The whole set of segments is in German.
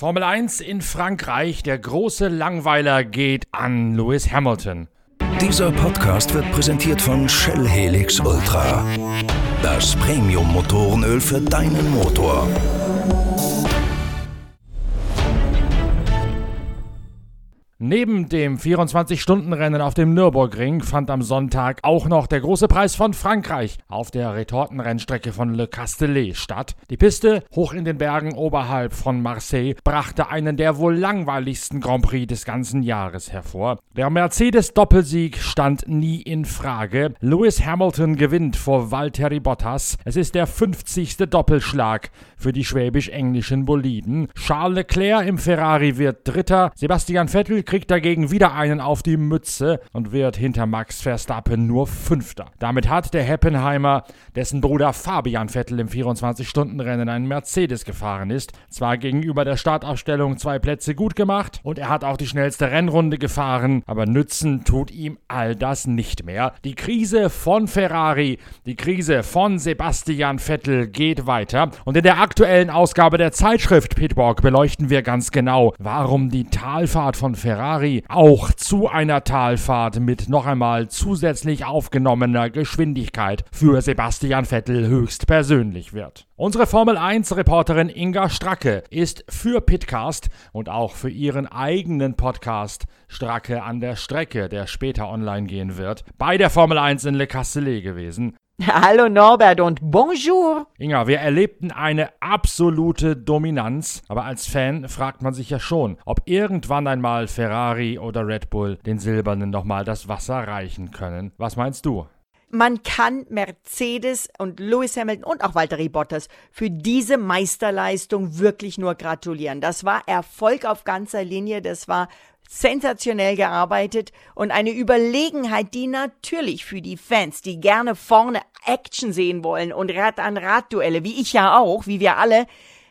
Formel 1 in Frankreich, der große Langweiler geht an Lewis Hamilton. Dieser Podcast wird präsentiert von Shell Helix Ultra. Das Premium-Motorenöl für deinen Motor. Neben dem 24-Stunden-Rennen auf dem Nürburgring fand am Sonntag auch noch der große Preis von Frankreich auf der Retortenrennstrecke von Le Castellet statt. Die Piste hoch in den Bergen oberhalb von Marseille brachte einen der wohl langweiligsten Grand Prix des ganzen Jahres hervor. Der Mercedes-Doppelsieg stand nie in Frage. Lewis Hamilton gewinnt vor Valtteri Bottas. Es ist der 50. Doppelschlag für die schwäbisch-englischen Boliden. Charles Leclerc im Ferrari wird Dritter. Sebastian Vettel kriegt dagegen wieder einen auf die Mütze und wird hinter Max Verstappen nur Fünfter. Damit hat der Heppenheimer, dessen Bruder Fabian Vettel im 24-Stunden-Rennen einen Mercedes gefahren ist, zwar gegenüber der Startaufstellung zwei Plätze gut gemacht und er hat auch die schnellste Rennrunde gefahren, aber nützen tut ihm all das nicht mehr. Die Krise von Ferrari, die Krise von Sebastian Vettel geht weiter und in der aktuellen Ausgabe der Zeitschrift Pitwalk beleuchten wir ganz genau, warum die Talfahrt von Ferrari Ferrari auch zu einer Talfahrt mit noch einmal zusätzlich aufgenommener Geschwindigkeit für Sebastian Vettel höchstpersönlich wird. Unsere Formel 1 Reporterin Inga Stracke ist für Pitcast und auch für ihren eigenen Podcast Stracke an der Strecke, der später online gehen wird, bei der Formel 1 in Le Castellet gewesen. Hallo Norbert und bonjour. Inga, wir erlebten eine absolute Dominanz, aber als Fan fragt man sich ja schon, ob irgendwann einmal Ferrari oder Red Bull den Silbernen nochmal das Wasser reichen können. Was meinst du? Man kann Mercedes und Lewis Hamilton und auch Valtteri Bottas für diese Meisterleistung wirklich nur gratulieren. Das war Erfolg auf ganzer Linie, das war sensationell gearbeitet und eine Überlegenheit, die natürlich für die Fans, die gerne vorne Action sehen wollen und Rad an Rad Duelle, wie ich ja auch, wie wir alle,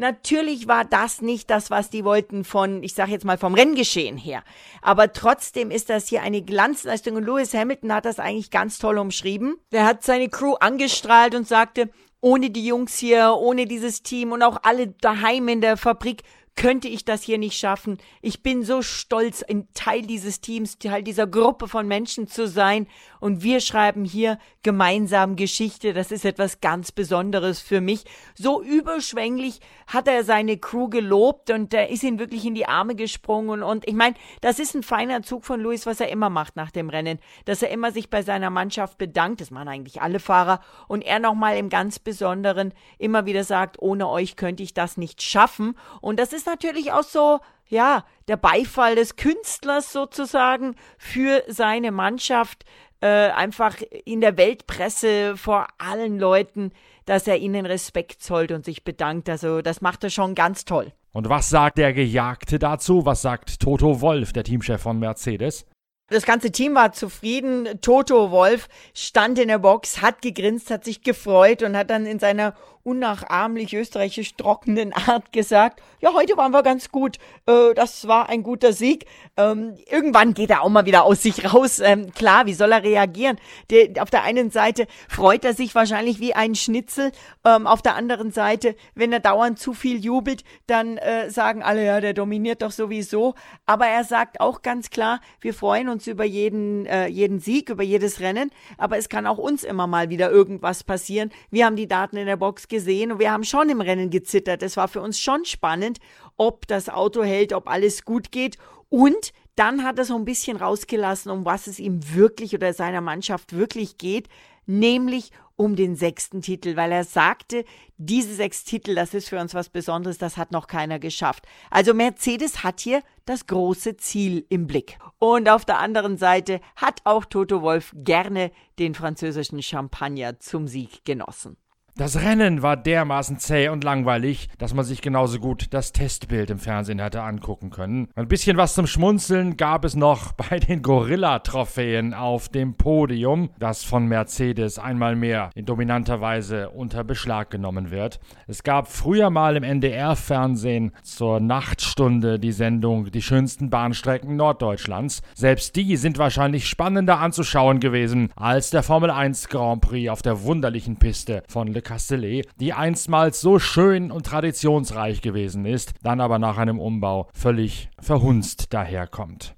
Natürlich war das nicht das, was die wollten von, ich sage jetzt mal vom Renngeschehen her. Aber trotzdem ist das hier eine Glanzleistung und Lewis Hamilton hat das eigentlich ganz toll umschrieben. Der hat seine Crew angestrahlt und sagte, ohne die Jungs hier, ohne dieses Team und auch alle daheim in der Fabrik könnte ich das hier nicht schaffen. Ich bin so stolz, ein Teil dieses Teams, Teil dieser Gruppe von Menschen zu sein. Und wir schreiben hier gemeinsam Geschichte. Das ist etwas ganz Besonderes für mich. So überschwänglich hat er seine Crew gelobt und er ist ihnen wirklich in die Arme gesprungen. Und ich meine, das ist ein feiner Zug von Luis, was er immer macht nach dem Rennen. Dass er immer sich bei seiner Mannschaft bedankt. Das machen eigentlich alle Fahrer. Und er nochmal im ganz Besonderen immer wieder sagt, ohne euch könnte ich das nicht schaffen. Und das ist natürlich auch so, ja, der Beifall des Künstlers sozusagen für seine Mannschaft, äh, einfach in der Weltpresse vor allen Leuten, dass er ihnen Respekt zollt und sich bedankt. Also das macht er schon ganz toll. Und was sagt der Gejagte dazu? Was sagt Toto Wolf, der Teamchef von Mercedes? Das ganze Team war zufrieden. Toto Wolf stand in der Box, hat gegrinst, hat sich gefreut und hat dann in seiner unnachahmlich österreichisch trockenen Art gesagt, ja, heute waren wir ganz gut, äh, das war ein guter Sieg. Ähm, irgendwann geht er auch mal wieder aus sich raus. Ähm, klar, wie soll er reagieren? Der, auf der einen Seite freut er sich wahrscheinlich wie ein Schnitzel, ähm, auf der anderen Seite, wenn er dauernd zu viel jubelt, dann äh, sagen alle, ja, der dominiert doch sowieso. Aber er sagt auch ganz klar, wir freuen uns über jeden, äh, jeden Sieg, über jedes Rennen, aber es kann auch uns immer mal wieder irgendwas passieren. Wir haben die Daten in der Box gesehen und wir haben schon im Rennen gezittert. Es war für uns schon spannend, ob das Auto hält, ob alles gut geht. Und dann hat er so ein bisschen rausgelassen, um was es ihm wirklich oder seiner Mannschaft wirklich geht, nämlich um den sechsten Titel, weil er sagte, diese sechs Titel, das ist für uns was Besonderes, das hat noch keiner geschafft. Also Mercedes hat hier das große Ziel im Blick. Und auf der anderen Seite hat auch Toto Wolf gerne den französischen Champagner zum Sieg genossen. Das Rennen war dermaßen zäh und langweilig, dass man sich genauso gut das Testbild im Fernsehen hätte angucken können. Ein bisschen was zum Schmunzeln gab es noch bei den Gorilla-Trophäen auf dem Podium, das von Mercedes einmal mehr in dominanter Weise unter Beschlag genommen wird. Es gab früher mal im NDR-Fernsehen zur Nachtstunde die Sendung Die schönsten Bahnstrecken Norddeutschlands. Selbst die sind wahrscheinlich spannender anzuschauen gewesen als der Formel 1 Grand Prix auf der wunderlichen Piste von Le Castellet, die einstmals so schön und traditionsreich gewesen ist, dann aber nach einem Umbau völlig verhunzt daherkommt.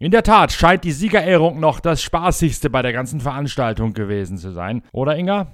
In der Tat scheint die Siegerehrung noch das Spaßigste bei der ganzen Veranstaltung gewesen zu sein, oder Inga?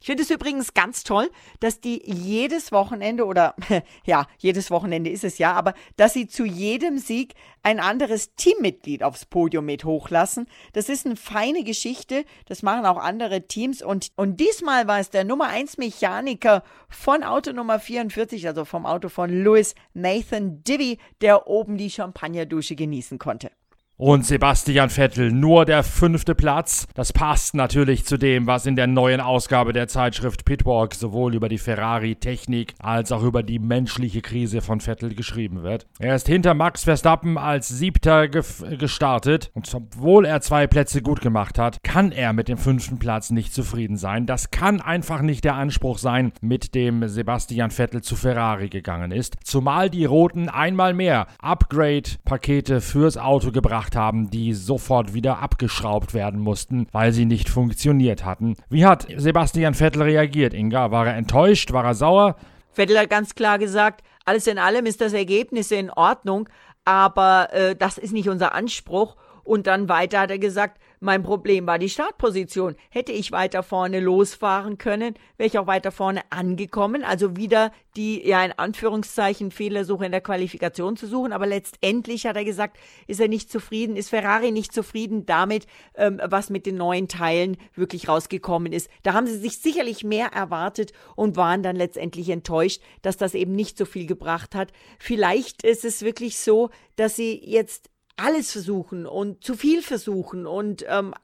Ich finde es übrigens ganz toll, dass die jedes Wochenende oder ja, jedes Wochenende ist es ja, aber dass sie zu jedem Sieg ein anderes Teammitglied aufs Podium mit hochlassen. Das ist eine feine Geschichte, das machen auch andere Teams und, und diesmal war es der Nummer 1 Mechaniker von Auto Nummer 44, also vom Auto von Louis Nathan Divi, der oben die Champagnerdusche genießen konnte. Und Sebastian Vettel nur der fünfte Platz. Das passt natürlich zu dem, was in der neuen Ausgabe der Zeitschrift Pitwalk sowohl über die Ferrari-Technik als auch über die menschliche Krise von Vettel geschrieben wird. Er ist hinter Max Verstappen als Siebter ge gestartet und obwohl er zwei Plätze gut gemacht hat, kann er mit dem fünften Platz nicht zufrieden sein. Das kann einfach nicht der Anspruch sein, mit dem Sebastian Vettel zu Ferrari gegangen ist. Zumal die Roten einmal mehr Upgrade-Pakete fürs Auto gebracht gemacht haben, die sofort wieder abgeschraubt werden mussten, weil sie nicht funktioniert hatten. Wie hat Sebastian Vettel reagiert, Inga? War er enttäuscht? War er sauer? Vettel hat ganz klar gesagt, alles in allem ist das Ergebnis in Ordnung, aber äh, das ist nicht unser Anspruch. Und dann weiter hat er gesagt, mein Problem war die Startposition. Hätte ich weiter vorne losfahren können, wäre ich auch weiter vorne angekommen. Also wieder die, ja, in Anführungszeichen Fehlersuche in der Qualifikation zu suchen. Aber letztendlich hat er gesagt, ist er nicht zufrieden, ist Ferrari nicht zufrieden damit, ähm, was mit den neuen Teilen wirklich rausgekommen ist. Da haben sie sich sicherlich mehr erwartet und waren dann letztendlich enttäuscht, dass das eben nicht so viel gebracht hat. Vielleicht ist es wirklich so, dass sie jetzt alles versuchen und zu viel versuchen und ähm,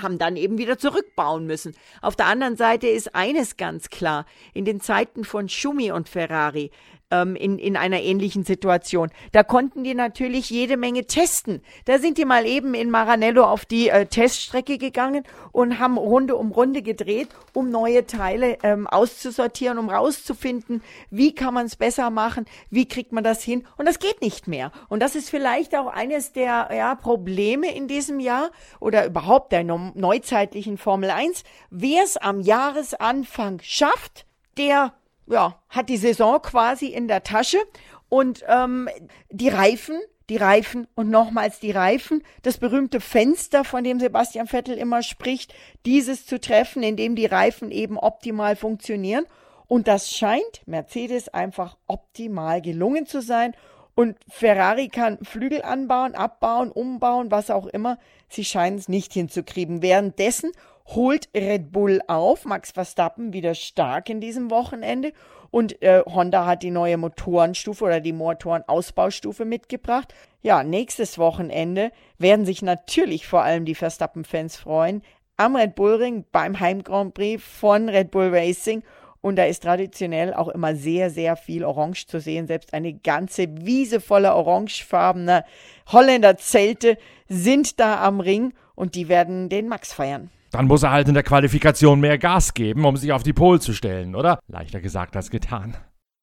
haben dann eben wieder zurückbauen müssen. Auf der anderen Seite ist eines ganz klar, in den Zeiten von Schumi und Ferrari ähm, in, in einer ähnlichen Situation. Da konnten die natürlich jede Menge testen. Da sind die mal eben in Maranello auf die äh, Teststrecke gegangen und haben Runde um Runde gedreht, um neue Teile ähm, auszusortieren, um rauszufinden, wie kann man es besser machen, wie kriegt man das hin. Und das geht nicht mehr. Und das ist vielleicht auch eines der ja, Probleme in diesem Jahr oder überhaupt der neuzeitlichen Formel 1. Wer es am Jahresanfang schafft, der ja, hat die Saison quasi in der Tasche und ähm, die Reifen, die Reifen und nochmals die Reifen, das berühmte Fenster, von dem Sebastian Vettel immer spricht, dieses zu treffen, in dem die Reifen eben optimal funktionieren. Und das scheint Mercedes einfach optimal gelungen zu sein. Und Ferrari kann Flügel anbauen, abbauen, umbauen, was auch immer. Sie scheinen es nicht hinzukriegen. Währenddessen holt Red Bull auf. Max Verstappen wieder stark in diesem Wochenende. Und äh, Honda hat die neue Motorenstufe oder die Motorenausbaustufe mitgebracht. Ja, nächstes Wochenende werden sich natürlich vor allem die Verstappen-Fans freuen. Am Red Bull Ring beim Heim Grand Prix von Red Bull Racing. Und da ist traditionell auch immer sehr, sehr viel Orange zu sehen. Selbst eine ganze Wiese voller orangefarbener Holländer Zelte sind da am Ring und die werden den Max feiern. Dann muss er halt in der Qualifikation mehr Gas geben, um sich auf die Pole zu stellen, oder? Leichter gesagt als getan.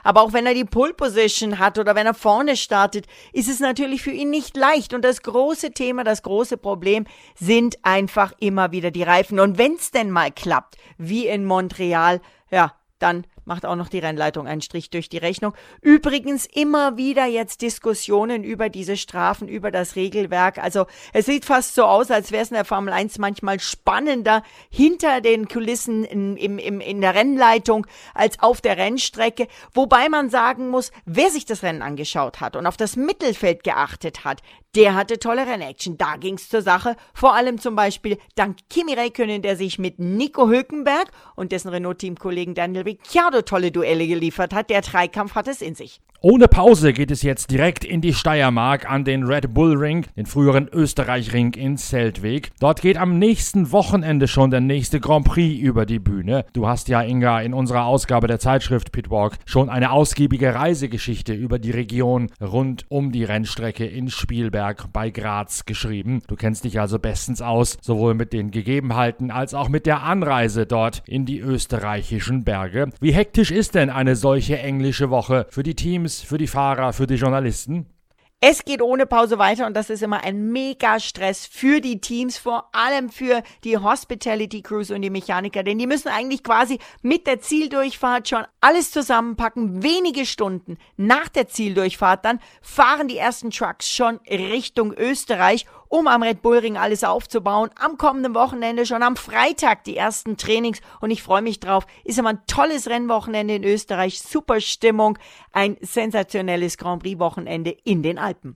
Aber auch wenn er die Pole Position hat oder wenn er vorne startet, ist es natürlich für ihn nicht leicht. Und das große Thema, das große Problem sind einfach immer wieder die Reifen. Und wenn es denn mal klappt, wie in Montreal, ja, dann macht auch noch die Rennleitung einen Strich durch die Rechnung. Übrigens immer wieder jetzt Diskussionen über diese Strafen, über das Regelwerk. Also es sieht fast so aus, als wäre es in der Formel 1 manchmal spannender hinter den Kulissen in, im, im, in der Rennleitung als auf der Rennstrecke. Wobei man sagen muss, wer sich das Rennen angeschaut hat und auf das Mittelfeld geachtet hat, der hatte tolle Rennaction. Da ging's zur Sache. Vor allem zum Beispiel dank Kimi Räikkönen, der sich mit Nico Hülkenberg und dessen Renault-Teamkollegen Daniel Ricciardo tolle Duelle geliefert hat. Der Dreikampf hat es in sich. Ohne Pause geht es jetzt direkt in die Steiermark an den Red Bull Ring, den früheren Österreich Ring in Zeltweg. Dort geht am nächsten Wochenende schon der nächste Grand Prix über die Bühne. Du hast ja, Inga, in unserer Ausgabe der Zeitschrift Pitwalk schon eine ausgiebige Reisegeschichte über die Region rund um die Rennstrecke in Spielberg bei Graz geschrieben. Du kennst dich also bestens aus, sowohl mit den Gegebenheiten als auch mit der Anreise dort in die österreichischen Berge. Wie hektisch ist denn eine solche englische Woche für die Teams? Teams, für die Fahrer, für die Journalisten? Es geht ohne Pause weiter und das ist immer ein mega Stress für die Teams, vor allem für die Hospitality Crews und die Mechaniker, denn die müssen eigentlich quasi mit der Zieldurchfahrt schon alles zusammenpacken, wenige Stunden nach der Zieldurchfahrt dann fahren die ersten Trucks schon Richtung Österreich um am Red Bull Ring alles aufzubauen. Am kommenden Wochenende schon am Freitag die ersten Trainings und ich freue mich drauf. Ist immer ein tolles Rennwochenende in Österreich, super Stimmung, ein sensationelles Grand Prix Wochenende in den Alpen.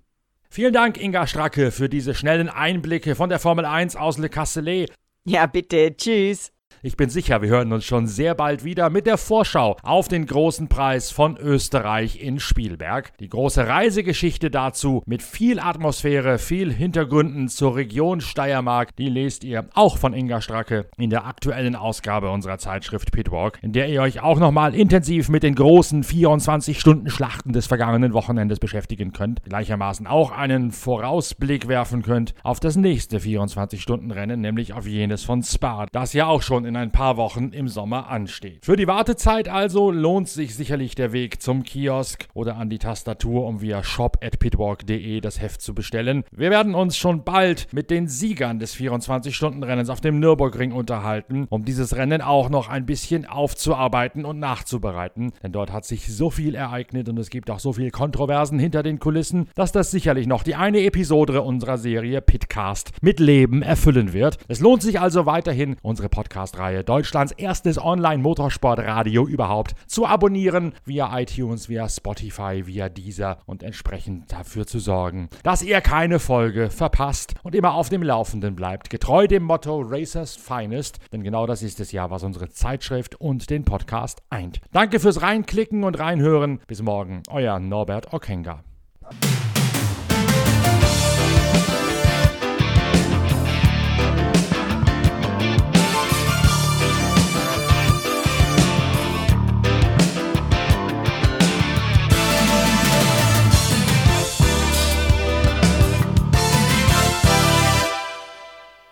Vielen Dank, Inga Stracke, für diese schnellen Einblicke von der Formel 1 aus Le Castellet. Ja, bitte. Tschüss. Ich bin sicher, wir hören uns schon sehr bald wieder mit der Vorschau auf den großen Preis von Österreich in Spielberg. Die große Reisegeschichte dazu mit viel Atmosphäre, viel Hintergründen zur Region Steiermark, die lest ihr auch von Inga Stracke in der aktuellen Ausgabe unserer Zeitschrift Pitwalk, in der ihr euch auch nochmal intensiv mit den großen 24-Stunden-Schlachten des vergangenen Wochenendes beschäftigen könnt. Gleichermaßen auch einen Vorausblick werfen könnt auf das nächste 24-Stunden-Rennen, nämlich auf jenes von Spa, das ja auch schon in in ein paar Wochen im Sommer ansteht. Für die Wartezeit also lohnt sich sicherlich der Weg zum Kiosk oder an die Tastatur, um via shop.pitwalk.de das Heft zu bestellen. Wir werden uns schon bald mit den Siegern des 24-Stunden-Rennens auf dem Nürburgring unterhalten, um dieses Rennen auch noch ein bisschen aufzuarbeiten und nachzubereiten. Denn dort hat sich so viel ereignet und es gibt auch so viel Kontroversen hinter den Kulissen, dass das sicherlich noch die eine Episode unserer Serie Pitcast mit Leben erfüllen wird. Es lohnt sich also weiterhin, unsere Podcast-Reihe Reihe, Deutschlands erstes Online-Motorsportradio überhaupt, zu abonnieren via iTunes, via Spotify, via Deezer und entsprechend dafür zu sorgen, dass ihr keine Folge verpasst und immer auf dem Laufenden bleibt, getreu dem Motto Racers Finest, denn genau das ist es ja, was unsere Zeitschrift und den Podcast eint. Danke fürs Reinklicken und Reinhören. Bis morgen, euer Norbert Okenga.